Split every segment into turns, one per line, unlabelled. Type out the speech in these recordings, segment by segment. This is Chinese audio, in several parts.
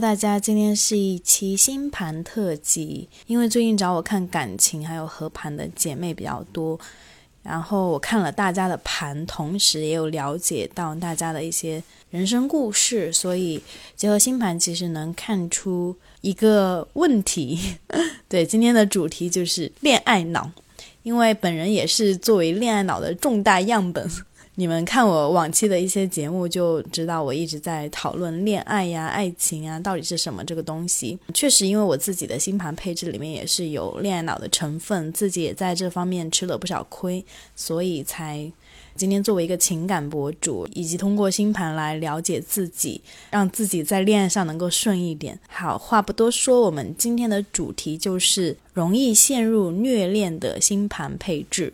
大家，今天是一期星盘特辑。因为最近找我看感情还有合盘的姐妹比较多，然后我看了大家的盘，同时也有了解到大家的一些人生故事，所以结合星盘，其实能看出一个问题。对，今天的主题就是恋爱脑，因为本人也是作为恋爱脑的重大样本。你们看我往期的一些节目，就知道我一直在讨论恋爱呀、爱情啊，到底是什么这个东西。确实，因为我自己的星盘配置里面也是有恋爱脑的成分，自己也在这方面吃了不少亏，所以才今天作为一个情感博主，以及通过星盘来了解自己，让自己在恋爱上能够顺一点。好话不多说，我们今天的主题就是容易陷入虐恋的星盘配置。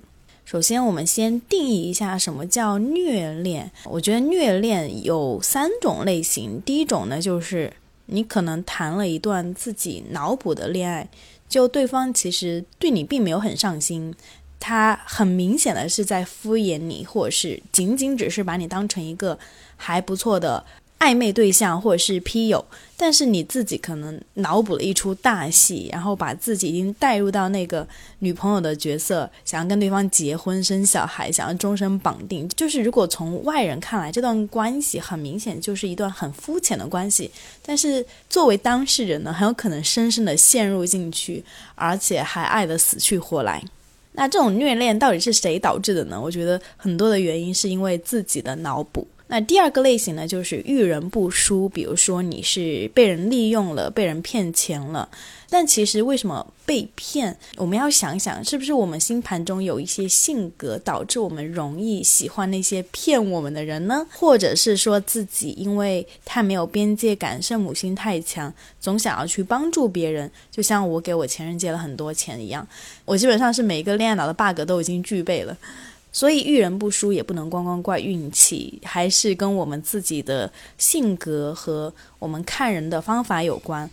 首先，我们先定义一下什么叫虐恋。我觉得虐恋有三种类型。第一种呢，就是你可能谈了一段自己脑补的恋爱，就对方其实对你并没有很上心，他很明显的是在敷衍你，或者是仅仅只是把你当成一个还不错的。暧昧对象或者是批友，但是你自己可能脑补了一出大戏，然后把自己已经带入到那个女朋友的角色，想要跟对方结婚生小孩，想要终身绑定。就是如果从外人看来，这段关系很明显就是一段很肤浅的关系，但是作为当事人呢，很有可能深深的陷入进去，而且还爱得死去活来。那这种虐恋到底是谁导致的呢？我觉得很多的原因是因为自己的脑补。那第二个类型呢，就是遇人不淑，比如说你是被人利用了，被人骗钱了。但其实为什么被骗？我们要想想，是不是我们星盘中有一些性格导致我们容易喜欢那些骗我们的人呢？或者是说自己因为太没有边界感，圣母心太强，总想要去帮助别人，就像我给我前任借了很多钱一样。我基本上是每一个恋爱脑的 bug 都已经具备了。所以遇人不淑也不能光光怪运气，还是跟我们自己的性格和我们看人的方法有关。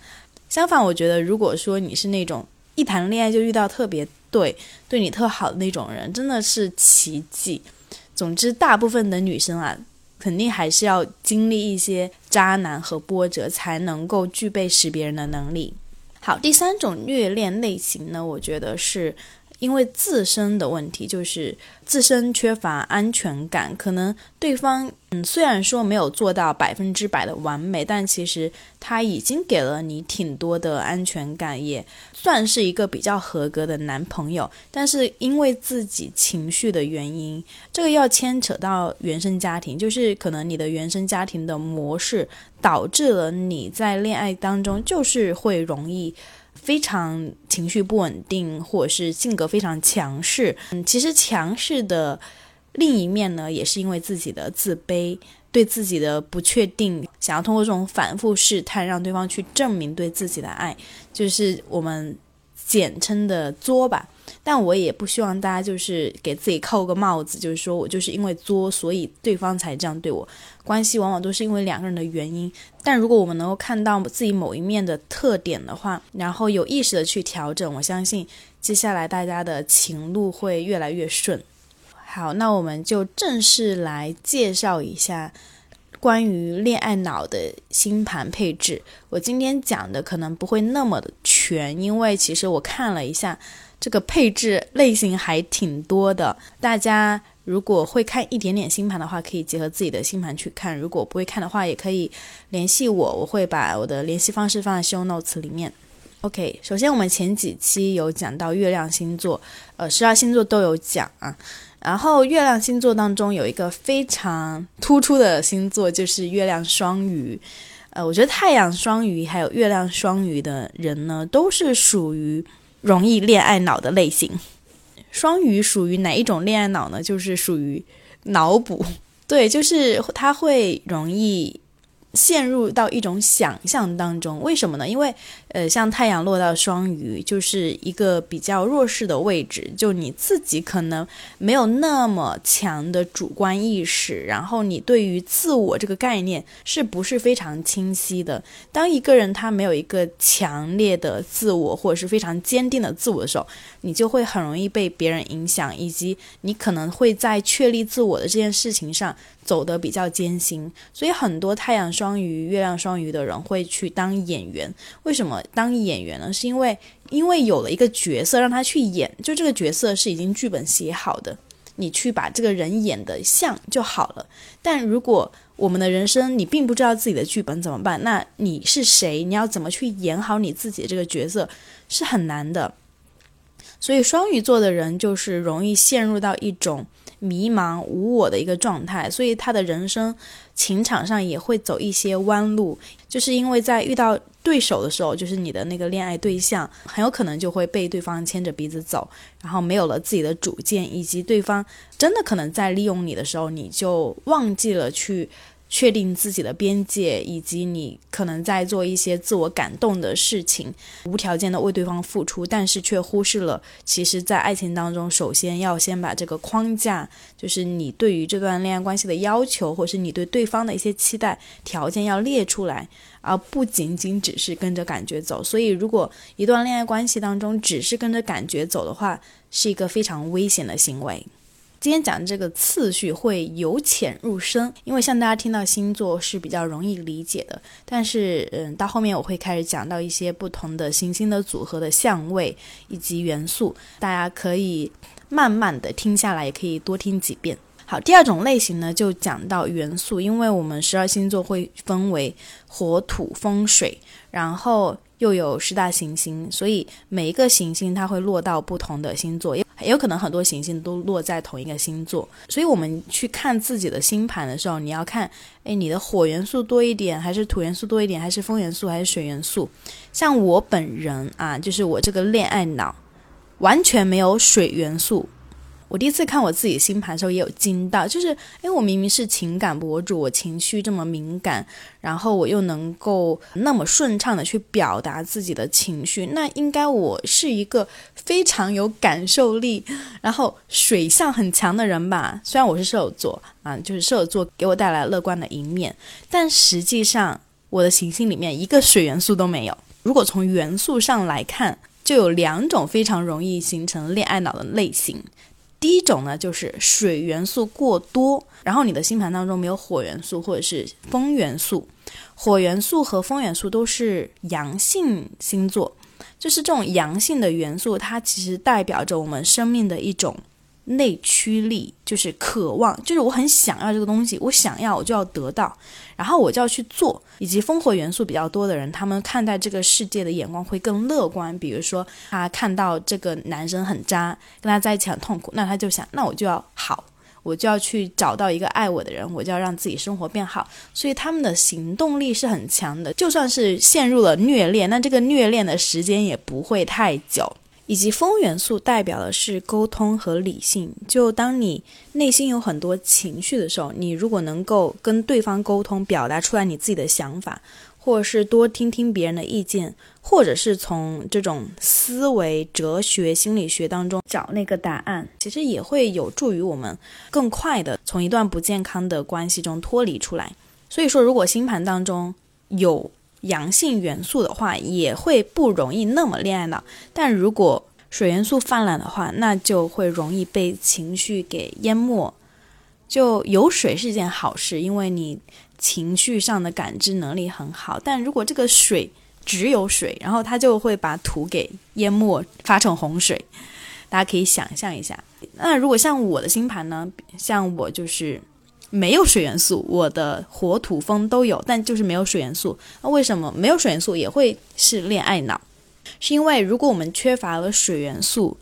相反，我觉得如果说你是那种一谈恋爱就遇到特别对、对你特好的那种人，真的是奇迹。总之，大部分的女生啊，肯定还是要经历一些渣男和波折，才能够具备识别人的能力。好，第三种虐恋类型呢，我觉得是。因为自身的问题，就是自身缺乏安全感，可能对方嗯虽然说没有做到百分之百的完美，但其实他已经给了你挺多的安全感，也算是一个比较合格的男朋友。但是因为自己情绪的原因，这个要牵扯到原生家庭，就是可能你的原生家庭的模式导致了你在恋爱当中就是会容易。非常情绪不稳定，或者是性格非常强势。嗯，其实强势的另一面呢，也是因为自己的自卑，对自己的不确定，想要通过这种反复试探，让对方去证明对自己的爱，就是我们简称的作吧。但我也不希望大家就是给自己扣个帽子，就是说我就是因为作，所以对方才这样对我。关系往往都是因为两个人的原因。但如果我们能够看到自己某一面的特点的话，然后有意识的去调整，我相信接下来大家的情路会越来越顺。好，那我们就正式来介绍一下关于恋爱脑的星盘配置。我今天讲的可能不会那么的全，因为其实我看了一下。这个配置类型还挺多的，大家如果会看一点点星盘的话，可以结合自己的星盘去看；如果不会看的话，也可以联系我，我会把我的联系方式放在 show notes 里面。OK，首先我们前几期有讲到月亮星座，呃，十二星座都有讲啊。然后月亮星座当中有一个非常突出的星座，就是月亮双鱼。呃，我觉得太阳双鱼还有月亮双鱼的人呢，都是属于。容易恋爱脑的类型，双鱼属于哪一种恋爱脑呢？就是属于脑补，对，就是他会容易。陷入到一种想象当中，为什么呢？因为，呃，像太阳落到双鱼，就是一个比较弱势的位置，就你自己可能没有那么强的主观意识，然后你对于自我这个概念是不是非常清晰的？当一个人他没有一个强烈的自我，或者是非常坚定的自我的时候，你就会很容易被别人影响，以及你可能会在确立自我的这件事情上。走得比较艰辛。所以很多太阳双鱼、月亮双鱼的人会去当演员。为什么当演员呢？是因为因为有了一个角色让他去演，就这个角色是已经剧本写好的，你去把这个人演的像就好了。但如果我们的人生你并不知道自己的剧本怎么办？那你是谁？你要怎么去演好你自己这个角色是很难的。所以双鱼座的人就是容易陷入到一种迷茫无我的一个状态，所以他的人生情场上也会走一些弯路，就是因为在遇到对手的时候，就是你的那个恋爱对象，很有可能就会被对方牵着鼻子走，然后没有了自己的主见，以及对方真的可能在利用你的时候，你就忘记了去。确定自己的边界，以及你可能在做一些自我感动的事情，无条件的为对方付出，但是却忽视了，其实，在爱情当中，首先要先把这个框架，就是你对于这段恋爱关系的要求，或是你对对方的一些期待条件要列出来，而不仅仅只是跟着感觉走。所以，如果一段恋爱关系当中只是跟着感觉走的话，是一个非常危险的行为。今天讲的这个次序会由浅入深，因为像大家听到星座是比较容易理解的，但是嗯，到后面我会开始讲到一些不同的行星的组合的相位以及元素，大家可以慢慢的听下来，也可以多听几遍。好，第二种类型呢，就讲到元素，因为我们十二星座会分为火、土、风、水，然后。又有十大行星，所以每一个行星它会落到不同的星座，也有可能很多行星都落在同一个星座。所以我们去看自己的星盘的时候，你要看，哎，你的火元素多一点，还是土元素多一点，还是风元素，还是水元素？像我本人啊，就是我这个恋爱脑，完全没有水元素。我第一次看我自己星盘的时候，也有惊到，就是，哎，我明明是情感博主，我情绪这么敏感，然后我又能够那么顺畅的去表达自己的情绪，那应该我是一个非常有感受力，然后水象很强的人吧？虽然我是射手座啊，就是射手座给我带来乐观的一面，但实际上我的行星里面一个水元素都没有。如果从元素上来看，就有两种非常容易形成恋爱脑的类型。第一种呢，就是水元素过多，然后你的星盘当中没有火元素或者是风元素，火元素和风元素都是阳性星座，就是这种阳性的元素，它其实代表着我们生命的一种。内驱力就是渴望，就是我很想要这个东西，我想要我就要得到，然后我就要去做。以及烽火元素比较多的人，他们看待这个世界的眼光会更乐观。比如说，他看到这个男生很渣，跟他在一起很痛苦，那他就想，那我就要好，我就要去找到一个爱我的人，我就要让自己生活变好。所以他们的行动力是很强的，就算是陷入了虐恋，那这个虐恋的时间也不会太久。以及风元素代表的是沟通和理性。就当你内心有很多情绪的时候，你如果能够跟对方沟通，表达出来你自己的想法，或者是多听听别人的意见，或者是从这种思维、哲学、心理学当中找那个答案，其实也会有助于我们更快的从一段不健康的关系中脱离出来。所以说，如果星盘当中有阳性元素的话，也会不容易那么恋爱脑。但如果水元素泛滥的话，那就会容易被情绪给淹没。就有水是一件好事，因为你情绪上的感知能力很好。但如果这个水只有水，然后它就会把土给淹没，发成洪水。大家可以想象一下。那如果像我的星盘呢？像我就是。没有水元素，我的火土风都有，但就是没有水元素。那为什么没有水元素也会是恋爱脑？是因为如果我们缺乏了水元素，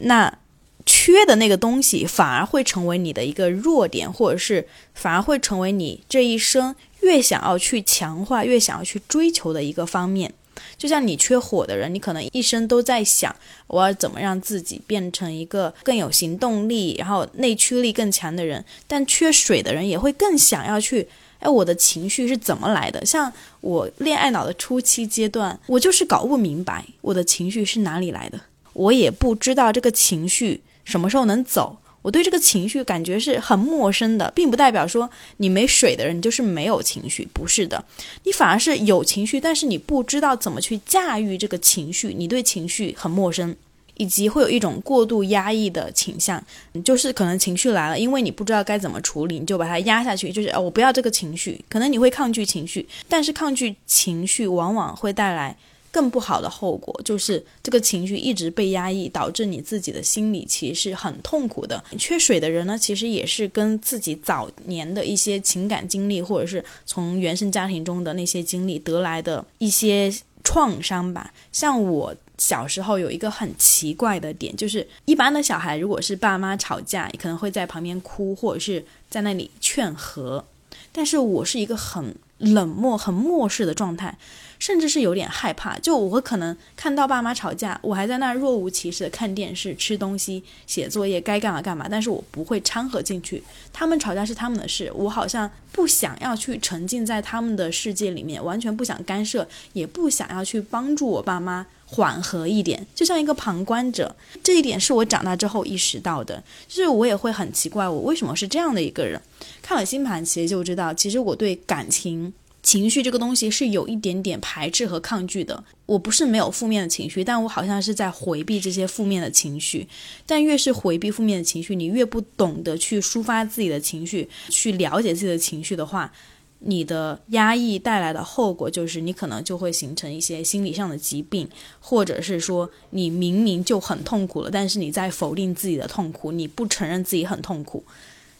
那缺的那个东西反而会成为你的一个弱点，或者是反而会成为你这一生越想要去强化、越想要去追求的一个方面。就像你缺火的人，你可能一生都在想我要怎么让自己变成一个更有行动力，然后内驱力更强的人。但缺水的人也会更想要去，哎，我的情绪是怎么来的？像我恋爱脑的初期阶段，我就是搞不明白我的情绪是哪里来的，我也不知道这个情绪什么时候能走。我对这个情绪感觉是很陌生的，并不代表说你没水的人你就是没有情绪，不是的，你反而是有情绪，但是你不知道怎么去驾驭这个情绪，你对情绪很陌生。以及会有一种过度压抑的倾向，就是可能情绪来了，因为你不知道该怎么处理，你就把它压下去，就是哦，我不要这个情绪。可能你会抗拒情绪，但是抗拒情绪往往会带来更不好的后果，就是这个情绪一直被压抑，导致你自己的心理其实是很痛苦的。缺水的人呢，其实也是跟自己早年的一些情感经历，或者是从原生家庭中的那些经历得来的一些创伤吧。像我。小时候有一个很奇怪的点，就是一般的小孩如果是爸妈吵架，可能会在旁边哭，或者是在那里劝和。但是我是一个很冷漠、很漠视的状态，甚至是有点害怕。就我可能看到爸妈吵架，我还在那若无其事的看电视、吃东西、写作业，该干嘛干嘛。但是我不会掺和进去。他们吵架是他们的事，我好像不想要去沉浸在他们的世界里面，完全不想干涉，也不想要去帮助我爸妈。缓和一点，就像一个旁观者，这一点是我长大之后意识到的。就是我也会很奇怪，我为什么是这样的一个人？看了星盘，其实就知道，其实我对感情、情绪这个东西是有一点点排斥和抗拒的。我不是没有负面的情绪，但我好像是在回避这些负面的情绪。但越是回避负面的情绪，你越不懂得去抒发自己的情绪，去了解自己的情绪的话。你的压抑带来的后果就是，你可能就会形成一些心理上的疾病，或者是说，你明明就很痛苦了，但是你在否定自己的痛苦，你不承认自己很痛苦，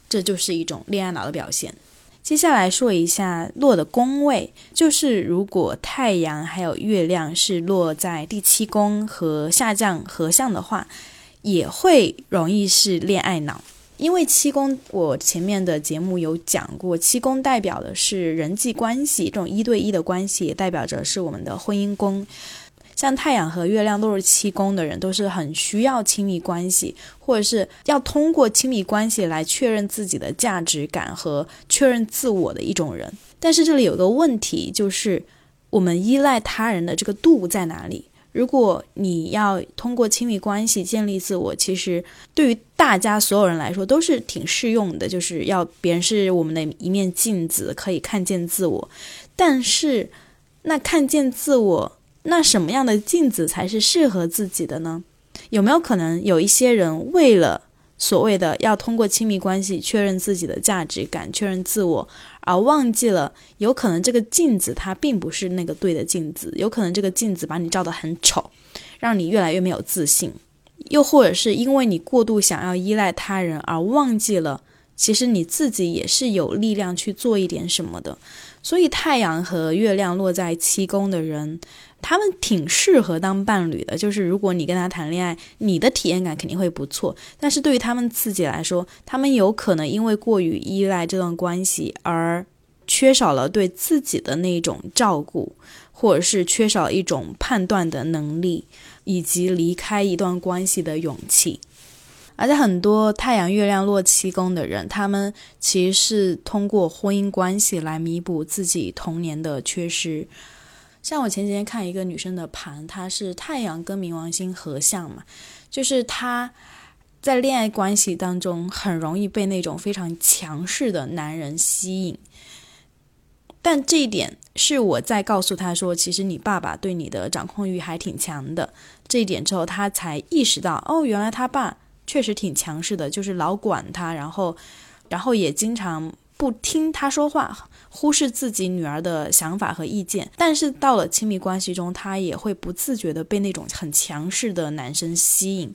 这就是一种恋爱脑的表现。接下来说一下落的宫位，就是如果太阳还有月亮是落在第七宫和下降合相的话，也会容易是恋爱脑。因为七宫，我前面的节目有讲过，七宫代表的是人际关系，这种一对一的关系，也代表着是我们的婚姻宫。像太阳和月亮都是七宫的人，都是很需要亲密关系，或者是要通过亲密关系来确认自己的价值感和确认自我的一种人。但是这里有个问题，就是我们依赖他人的这个度在哪里？如果你要通过亲密关系建立自我，其实对于大家所有人来说都是挺适用的，就是要别人是我们的一面镜子，可以看见自我。但是，那看见自我，那什么样的镜子才是适合自己的呢？有没有可能有一些人为了所谓的要通过亲密关系确认自己的价值感、确认自我？而忘记了，有可能这个镜子它并不是那个对的镜子，有可能这个镜子把你照得很丑，让你越来越没有自信，又或者是因为你过度想要依赖他人而忘记了，其实你自己也是有力量去做一点什么的。所以太阳和月亮落在七宫的人。他们挺适合当伴侣的，就是如果你跟他谈恋爱，你的体验感肯定会不错。但是对于他们自己来说，他们有可能因为过于依赖这段关系而缺少了对自己的那种照顾，或者是缺少一种判断的能力，以及离开一段关系的勇气。而且很多太阳、月亮落七宫的人，他们其实是通过婚姻关系来弥补自己童年的缺失。像我前几天看一个女生的盘，她是太阳跟冥王星合相嘛，就是她在恋爱关系当中很容易被那种非常强势的男人吸引，但这一点是我在告诉她说，其实你爸爸对你的掌控欲还挺强的。这一点之后，她才意识到，哦，原来他爸确实挺强势的，就是老管他，然后，然后也经常不听他说话。忽视自己女儿的想法和意见，但是到了亲密关系中，他也会不自觉的被那种很强势的男生吸引。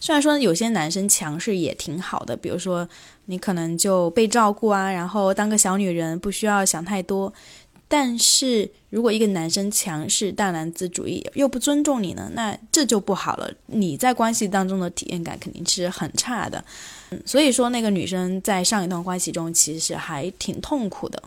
虽然说有些男生强势也挺好的，比如说你可能就被照顾啊，然后当个小女人，不需要想太多。但是如果一个男生强势、大男子主义又不尊重你呢，那这就不好了。你在关系当中的体验感肯定是很差的。嗯所以说，那个女生在上一段关系中其实还挺痛苦的。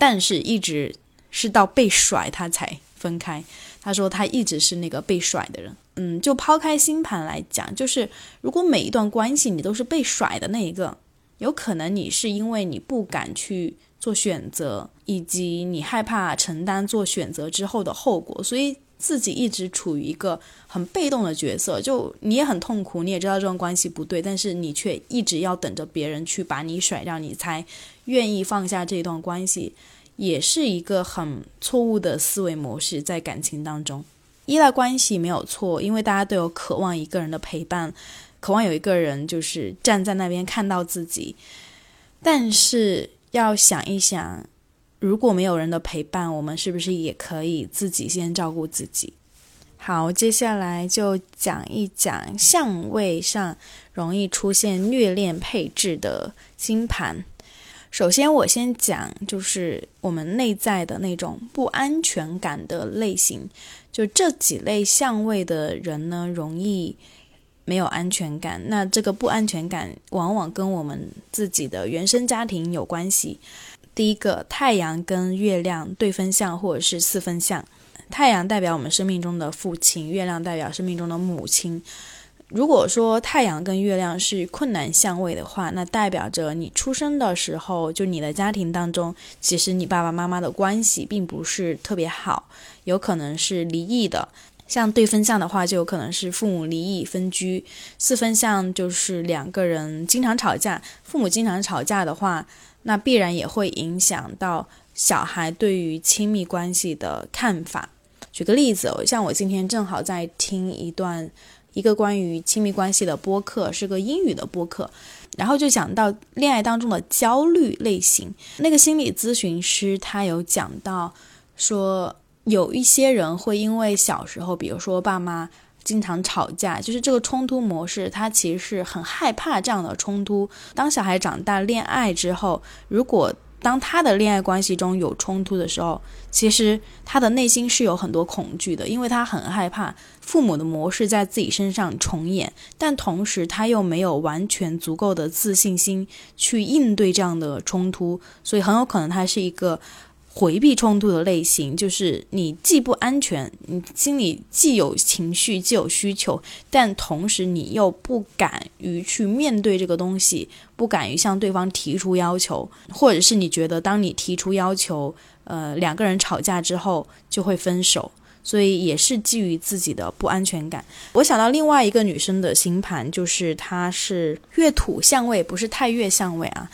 但是，一直是到被甩，他才分开。他说，他一直是那个被甩的人。嗯，就抛开星盘来讲，就是如果每一段关系你都是被甩的那一个，有可能你是因为你不敢去做选择，以及你害怕承担做选择之后的后果，所以自己一直处于一个很被动的角色。就你也很痛苦，你也知道这段关系不对，但是你却一直要等着别人去把你甩掉，你才愿意放下这段关系。也是一个很错误的思维模式，在感情当中，依赖关系没有错，因为大家都有渴望一个人的陪伴，渴望有一个人就是站在那边看到自己。但是要想一想，如果没有人的陪伴，我们是不是也可以自己先照顾自己？好，接下来就讲一讲相位上容易出现虐恋配置的星盘。首先，我先讲，就是我们内在的那种不安全感的类型。就这几类相位的人呢，容易没有安全感。那这个不安全感，往往跟我们自己的原生家庭有关系。第一个，太阳跟月亮对分相或者是四分相。太阳代表我们生命中的父亲，月亮代表生命中的母亲。如果说太阳跟月亮是困难相位的话，那代表着你出生的时候，就你的家庭当中，其实你爸爸妈妈的关系并不是特别好，有可能是离异的。像对分相的话，就有可能是父母离异分居；四分相就是两个人经常吵架。父母经常吵架的话，那必然也会影响到小孩对于亲密关系的看法。举个例子，像我今天正好在听一段。一个关于亲密关系的播客，是个英语的播客，然后就讲到恋爱当中的焦虑类型。那个心理咨询师他有讲到，说有一些人会因为小时候，比如说爸妈经常吵架，就是这个冲突模式，他其实是很害怕这样的冲突。当小孩长大恋爱之后，如果当他的恋爱关系中有冲突的时候，其实他的内心是有很多恐惧的，因为他很害怕父母的模式在自己身上重演，但同时他又没有完全足够的自信心去应对这样的冲突，所以很有可能他是一个。回避冲突的类型，就是你既不安全，你心里既有情绪，既有需求，但同时你又不敢于去面对这个东西，不敢于向对方提出要求，或者是你觉得当你提出要求，呃，两个人吵架之后就会分手，所以也是基于自己的不安全感。我想到另外一个女生的星盘，就是她是月土相位，不是太月相位啊。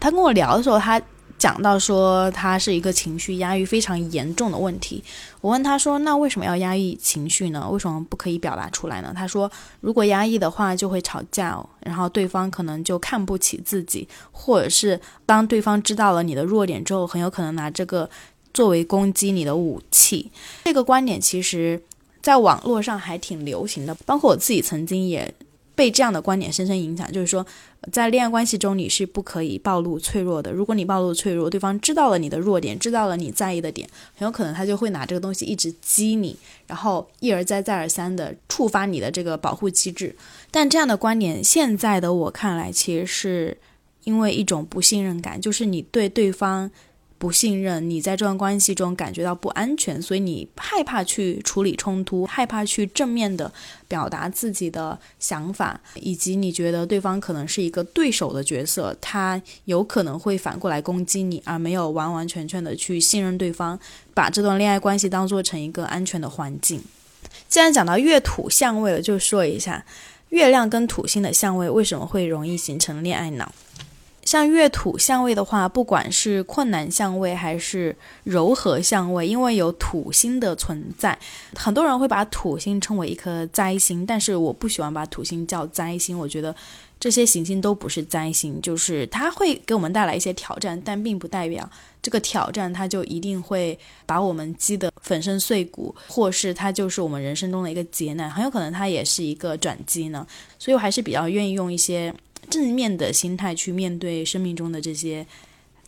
她跟我聊的时候，她。讲到说他是一个情绪压抑非常严重的问题，我问他说：“那为什么要压抑情绪呢？为什么不可以表达出来呢？”他说：“如果压抑的话，就会吵架，哦然后对方可能就看不起自己，或者是当对方知道了你的弱点之后，很有可能拿这个作为攻击你的武器。”这个观点其实在网络上还挺流行的，包括我自己曾经也。被这样的观点深深影响，就是说，在恋爱关系中你是不可以暴露脆弱的。如果你暴露脆弱，对方知道了你的弱点，知道了你在意的点，很有可能他就会拿这个东西一直激你，然后一而再再而三的触发你的这个保护机制。但这样的观点，现在的我看来，其实是因为一种不信任感，就是你对对方。不信任你在这段关系中感觉到不安全，所以你害怕去处理冲突，害怕去正面的表达自己的想法，以及你觉得对方可能是一个对手的角色，他有可能会反过来攻击你，而没有完完全全的去信任对方，把这段恋爱关系当做成一个安全的环境。既然讲到月土相位了，就说一下月亮跟土星的相位为什么会容易形成恋爱脑。像月土相位的话，不管是困难相位还是柔和相位，因为有土星的存在，很多人会把土星称为一颗灾星，但是我不喜欢把土星叫灾星，我觉得这些行星都不是灾星，就是它会给我们带来一些挑战，但并不代表这个挑战它就一定会把我们击得粉身碎骨，或是它就是我们人生中的一个劫难，很有可能它也是一个转机呢。所以我还是比较愿意用一些。正面的心态去面对生命中的这些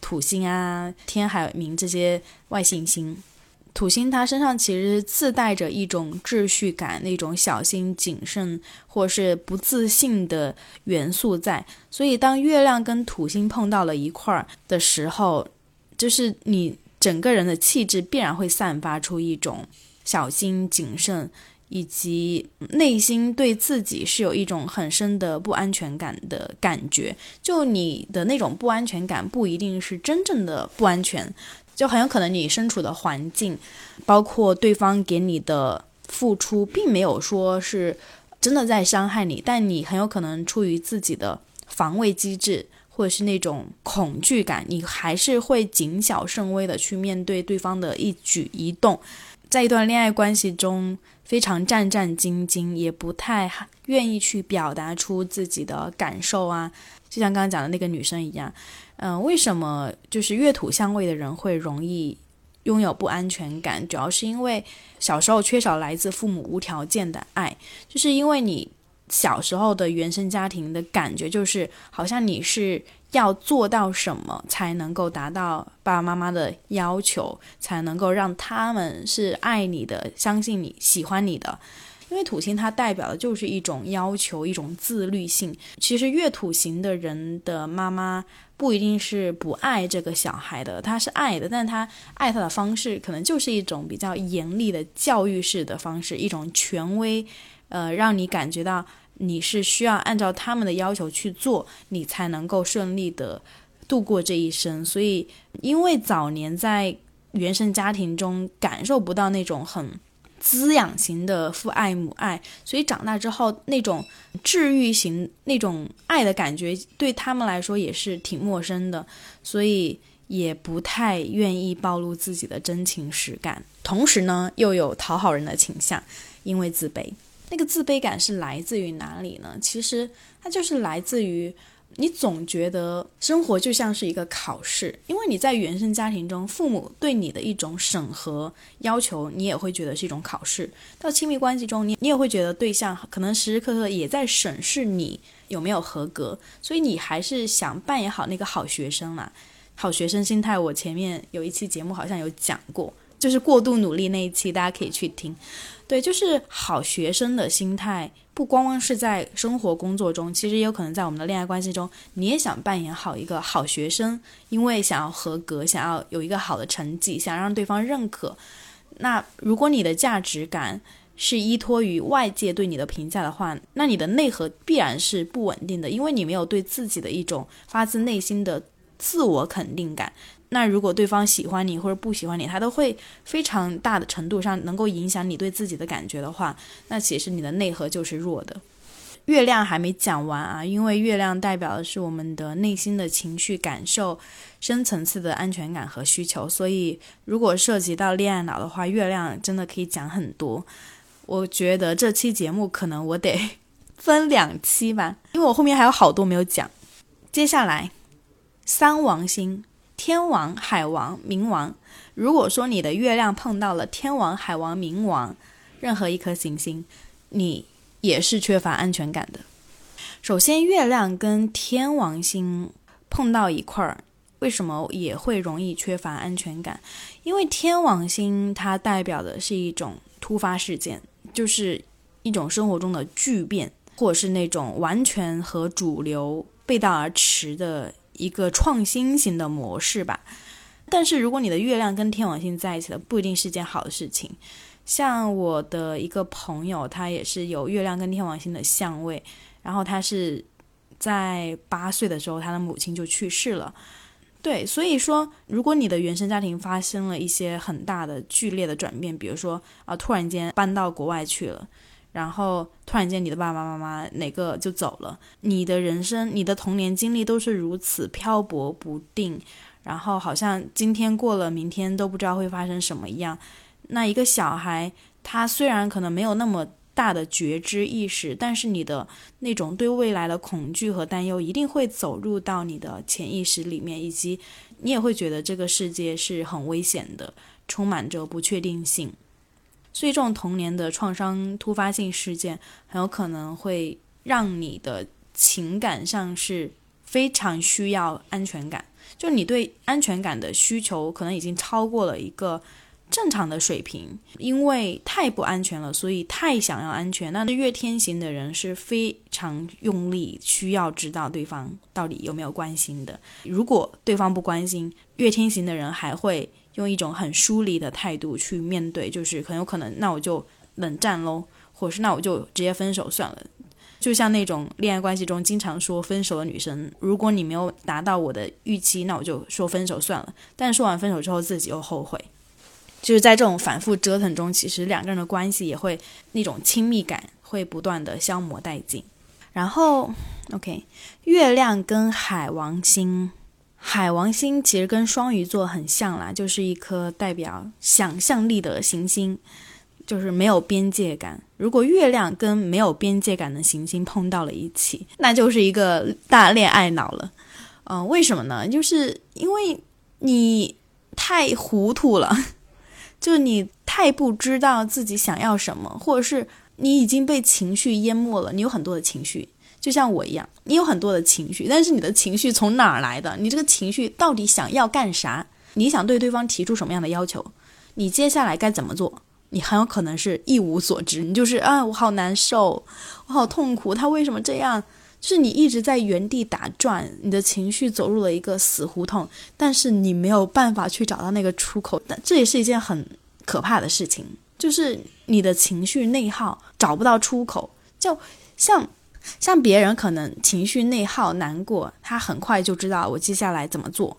土星啊、天海冥这些外行星。土星它身上其实自带着一种秩序感、那种小心谨慎或是不自信的元素在。所以当月亮跟土星碰到了一块儿的时候，就是你整个人的气质必然会散发出一种小心谨慎。以及内心对自己是有一种很深的不安全感的感觉，就你的那种不安全感不一定是真正的不安全，就很有可能你身处的环境，包括对方给你的付出，并没有说是真的在伤害你，但你很有可能出于自己的防卫机制或者是那种恐惧感，你还是会谨小慎微的去面对对方的一举一动。在一段恋爱关系中非常战战兢兢，也不太愿意去表达出自己的感受啊。就像刚刚讲的那个女生一样，嗯，为什么就是月土相位的人会容易拥有不安全感？主要是因为小时候缺少来自父母无条件的爱，就是因为你小时候的原生家庭的感觉就是好像你是。要做到什么才能够达到爸爸妈妈的要求，才能够让他们是爱你的、相信你、喜欢你的？因为土星它代表的就是一种要求、一种自律性。其实月土型的人的妈妈不一定是不爱这个小孩的，他是爱的，但他爱他的方式可能就是一种比较严厉的教育式的方式，一种权威，呃，让你感觉到。你是需要按照他们的要求去做，你才能够顺利的度过这一生。所以，因为早年在原生家庭中感受不到那种很滋养型的父爱母爱，所以长大之后那种治愈型那种爱的感觉对他们来说也是挺陌生的，所以也不太愿意暴露自己的真情实感。同时呢，又有讨好人的倾向，因为自卑。那个自卑感是来自于哪里呢？其实它就是来自于你总觉得生活就像是一个考试，因为你在原生家庭中，父母对你的一种审核要求，你也会觉得是一种考试。到亲密关系中，你你也会觉得对象可能时时刻刻也在审视你有没有合格，所以你还是想扮演好那个好学生嘛。好学生心态，我前面有一期节目好像有讲过，就是过度努力那一期，大家可以去听。对，就是好学生的心态，不光光是在生活工作中，其实也有可能在我们的恋爱关系中，你也想扮演好一个好学生，因为想要合格，想要有一个好的成绩，想让对方认可。那如果你的价值感是依托于外界对你的评价的话，那你的内核必然是不稳定的，因为你没有对自己的一种发自内心的自我肯定感。那如果对方喜欢你或者不喜欢你，他都会非常大的程度上能够影响你对自己的感觉的话，那其实你的内核就是弱的。月亮还没讲完啊，因为月亮代表的是我们的内心的情绪感受、深层次的安全感和需求，所以如果涉及到恋爱脑的话，月亮真的可以讲很多。我觉得这期节目可能我得 分两期吧，因为我后面还有好多没有讲。接下来，三王星。天王、海王、冥王，如果说你的月亮碰到了天王、海王、冥王，任何一颗行星，你也是缺乏安全感的。首先，月亮跟天王星碰到一块儿，为什么也会容易缺乏安全感？因为天王星它代表的是一种突发事件，就是一种生活中的巨变，或者是那种完全和主流背道而驰的。一个创新型的模式吧，但是如果你的月亮跟天王星在一起的，不一定是件好的事情。像我的一个朋友，他也是有月亮跟天王星的相位，然后他是在八岁的时候，他的母亲就去世了。对，所以说，如果你的原生家庭发生了一些很大的剧烈的转变，比如说啊，突然间搬到国外去了。然后突然间，你的爸爸妈妈哪个就走了？你的人生、你的童年经历都是如此漂泊不定，然后好像今天过了，明天都不知道会发生什么一样。那一个小孩，他虽然可能没有那么大的觉知意识，但是你的那种对未来的恐惧和担忧，一定会走入到你的潜意识里面，以及你也会觉得这个世界是很危险的，充满着不确定性。所以，这种童年的创伤突发性事件很有可能会让你的情感上是非常需要安全感，就你对安全感的需求可能已经超过了一个正常的水平，因为太不安全了，所以太想要安全。那月天型的人是非常用力，需要知道对方到底有没有关心的。如果对方不关心，月天型的人还会。用一种很疏离的态度去面对，就是很有可能，那我就冷战喽，或者是那我就直接分手算了。就像那种恋爱关系中经常说分手的女生，如果你没有达到我的预期，那我就说分手算了。但说完分手之后，自己又后悔。就是在这种反复折腾中，其实两个人的关系也会那种亲密感会不断的消磨殆尽。然后，OK，月亮跟海王星。海王星其实跟双鱼座很像啦，就是一颗代表想象力的行星，就是没有边界感。如果月亮跟没有边界感的行星碰到了一起，那就是一个大恋爱脑了。嗯，为什么呢？就是因为你太糊涂了，就是你太不知道自己想要什么，或者是你已经被情绪淹没了。你有很多的情绪。就像我一样，你有很多的情绪，但是你的情绪从哪儿来的？你这个情绪到底想要干啥？你想对对方提出什么样的要求？你接下来该怎么做？你很有可能是一无所知，你就是啊，我好难受，我好痛苦，他为什么这样？就是你一直在原地打转，你的情绪走入了一个死胡同，但是你没有办法去找到那个出口。但这也是一件很可怕的事情，就是你的情绪内耗找不到出口，就像。像别人可能情绪内耗、难过，他很快就知道我接下来怎么做。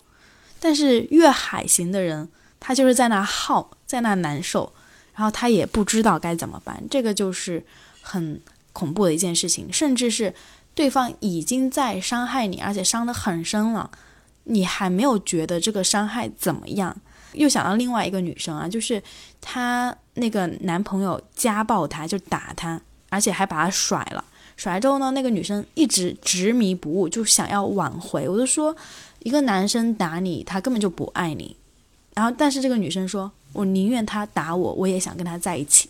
但是月海型的人，他就是在那耗，在那难受，然后他也不知道该怎么办。这个就是很恐怖的一件事情。甚至是对方已经在伤害你，而且伤得很深了，你还没有觉得这个伤害怎么样。又想到另外一个女生啊，就是她那个男朋友家暴她，就打她，而且还把她甩了。甩了之后呢，那个女生一直执迷不悟，就想要挽回。我就说，一个男生打你，他根本就不爱你。然后，但是这个女生说，我宁愿他打我，我也想跟他在一起。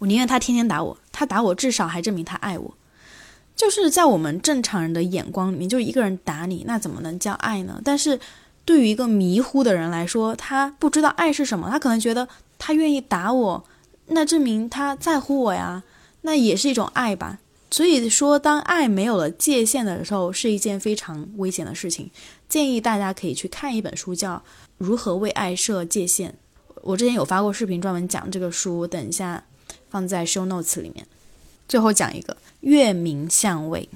我宁愿他天天打我，他打我至少还证明他爱我。就是在我们正常人的眼光里面，就一个人打你，那怎么能叫爱呢？但是对于一个迷糊的人来说，他不知道爱是什么，他可能觉得他愿意打我，那证明他在乎我呀，那也是一种爱吧。所以说，当爱没有了界限的时候，是一件非常危险的事情。建议大家可以去看一本书，叫《如何为爱设界限》。我之前有发过视频专门讲这个书，等一下放在 show notes 里面。最后讲一个月冥相位，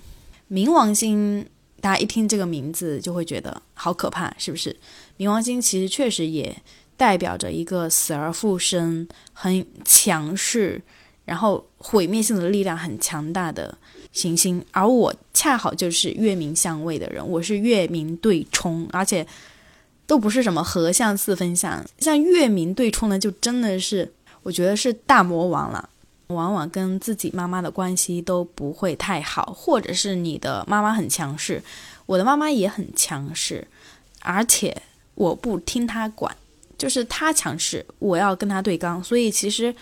冥王星，大家一听这个名字就会觉得好可怕，是不是？冥王星其实确实也代表着一个死而复生、很强势。然后毁灭性的力量很强大的行星，而我恰好就是月冥相位的人，我是月冥对冲，而且都不是什么合相四分相，像月冥对冲呢，就真的是我觉得是大魔王了，往往跟自己妈妈的关系都不会太好，或者是你的妈妈很强势，我的妈妈也很强势，而且我不听她管，就是她强势，我要跟她对刚，所以其实。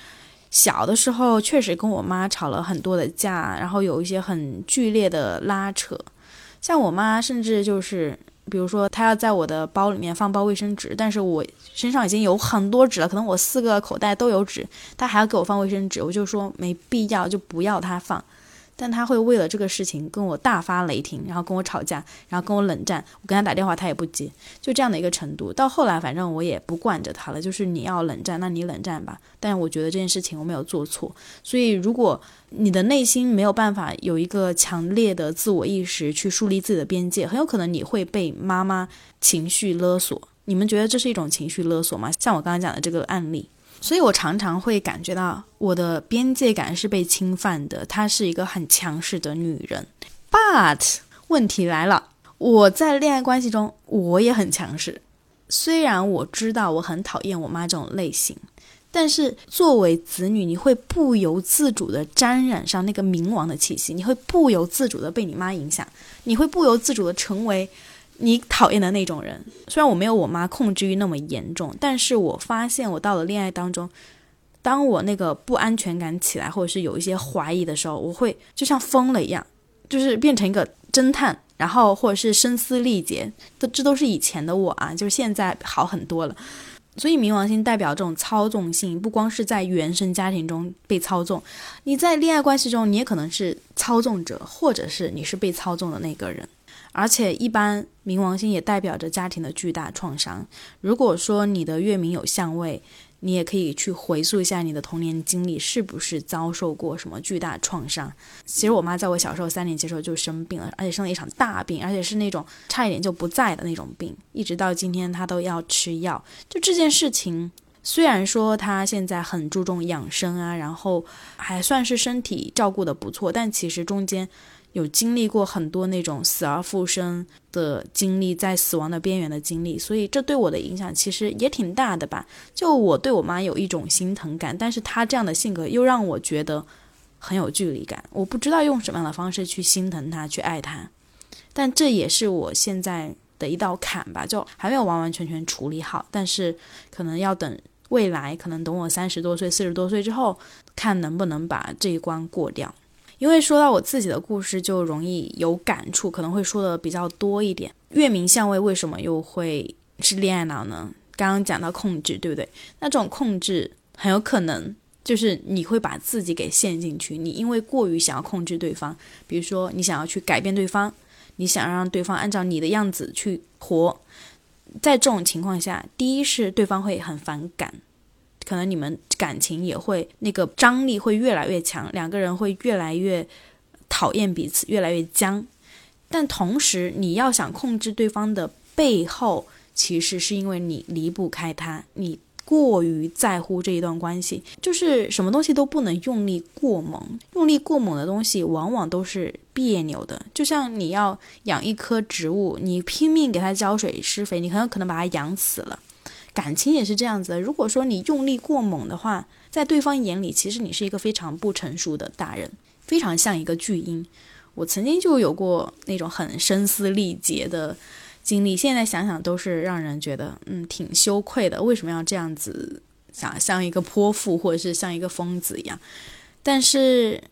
小的时候确实跟我妈吵了很多的架，然后有一些很剧烈的拉扯。像我妈甚至就是，比如说她要在我的包里面放包卫生纸，但是我身上已经有很多纸了，可能我四个口袋都有纸，她还要给我放卫生纸，我就说没必要，就不要她放。但他会为了这个事情跟我大发雷霆，然后跟我吵架，然后跟我冷战。我跟他打电话，他也不接，就这样的一个程度。到后来，反正我也不惯着他了。就是你要冷战，那你冷战吧。但我觉得这件事情我没有做错。所以，如果你的内心没有办法有一个强烈的自我意识去树立自己的边界，很有可能你会被妈妈情绪勒索。你们觉得这是一种情绪勒索吗？像我刚刚讲的这个案例。所以我常常会感觉到我的边界感是被侵犯的。她是一个很强势的女人，but 问题来了，我在恋爱关系中我也很强势。虽然我知道我很讨厌我妈这种类型，但是作为子女，你会不由自主地沾染上那个冥王的气息，你会不由自主地被你妈影响，你会不由自主地成为。你讨厌的那种人，虽然我没有我妈控制欲那么严重，但是我发现我到了恋爱当中，当我那个不安全感起来，或者是有一些怀疑的时候，我会就像疯了一样，就是变成一个侦探，然后或者是声嘶力竭，这这都是以前的我啊，就是现在好很多了。所以冥王星代表这种操纵性，不光是在原生家庭中被操纵，你在恋爱关系中，你也可能是操纵者，或者是你是被操纵的那个人。而且，一般冥王星也代表着家庭的巨大创伤。如果说你的月冥有相位，你也可以去回溯一下你的童年经历，是不是遭受过什么巨大创伤？其实我妈在我小时候三年级时候就生病了，而且生了一场大病，而且是那种差一点就不在的那种病，一直到今天她都要吃药。就这件事情，虽然说她现在很注重养生啊，然后还算是身体照顾的不错，但其实中间有经历过很多那种死而复生的经历，在死亡的边缘的经历，所以这对我的影响其实也挺大的吧。就我对我妈有一种心疼感，但是她这样的性格又让我觉得很有距离感。我不知道用什么样的方式去心疼她，去爱她，但这也是我现在的一道坎吧，就还没有完完全全处理好，但是可能要等。未来可能等我三十多岁、四十多岁之后，看能不能把这一关过掉。因为说到我自己的故事，就容易有感触，可能会说的比较多一点。月明相位为什么又会是恋爱脑呢？刚刚讲到控制，对不对？那这种控制很有可能就是你会把自己给陷进去。你因为过于想要控制对方，比如说你想要去改变对方，你想让对方按照你的样子去活。在这种情况下，第一是对方会很反感，可能你们感情也会那个张力会越来越强，两个人会越来越讨厌彼此，越来越僵。但同时，你要想控制对方的背后，其实是因为你离不开他，你。过于在乎这一段关系，就是什么东西都不能用力过猛，用力过猛的东西往往都是别扭的。就像你要养一棵植物，你拼命给它浇水施肥，你很有可能把它养死了。感情也是这样子的，如果说你用力过猛的话，在对方眼里，其实你是一个非常不成熟的大人，非常像一个巨婴。我曾经就有过那种很声嘶力竭的。经历现在想想都是让人觉得嗯挺羞愧的，为什么要这样子想像一个泼妇或者是像一个疯子一样？但是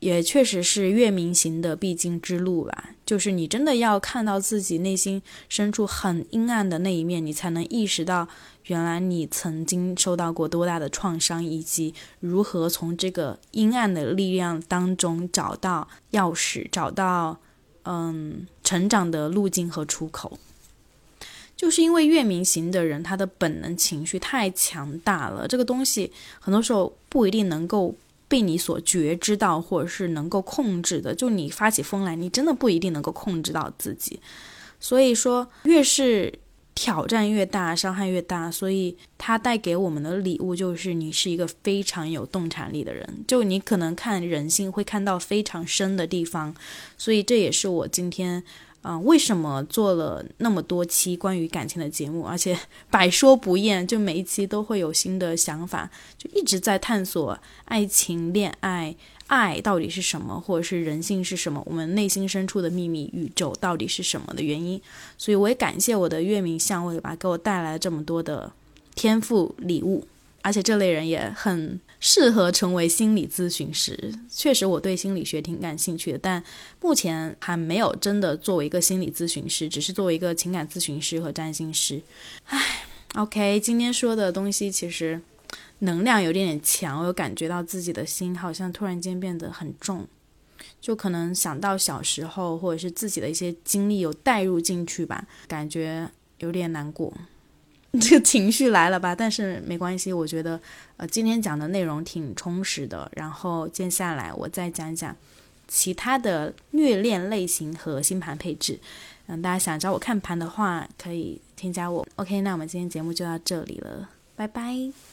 也确实是月明行的必经之路吧。就是你真的要看到自己内心深处很阴暗的那一面，你才能意识到原来你曾经受到过多大的创伤，以及如何从这个阴暗的力量当中找到钥匙，找到。嗯，成长的路径和出口，就是因为月明型的人，他的本能情绪太强大了，这个东西很多时候不一定能够被你所觉知到，或者是能够控制的。就你发起疯来，你真的不一定能够控制到自己。所以说，越是。挑战越大，伤害越大，所以他带给我们的礼物就是你是一个非常有洞察力的人，就你可能看人性会看到非常深的地方，所以这也是我今天，嗯，为什么做了那么多期关于感情的节目，而且 百说不厌，就每一期都会有新的想法，就一直在探索爱情、恋爱。爱到底是什么，或者是人性是什么？我们内心深处的秘密宇宙到底是什么的原因？所以我也感谢我的月明相位吧，给我带来这么多的天赋礼物。而且这类人也很适合成为心理咨询师。确实，我对心理学挺感兴趣的，但目前还没有真的作为一个心理咨询师，只是作为一个情感咨询师和占星师。唉，OK，今天说的东西其实。能量有点点强，我有感觉到自己的心好像突然间变得很重，就可能想到小时候或者是自己的一些经历有带入进去吧，感觉有点难过，这个情绪来了吧？但是没关系，我觉得呃今天讲的内容挺充实的，然后接下来我再讲讲其他的虐恋类型和星盘配置，嗯，大家想找我看盘的话可以添加我。OK，那我们今天节目就到这里了，拜拜。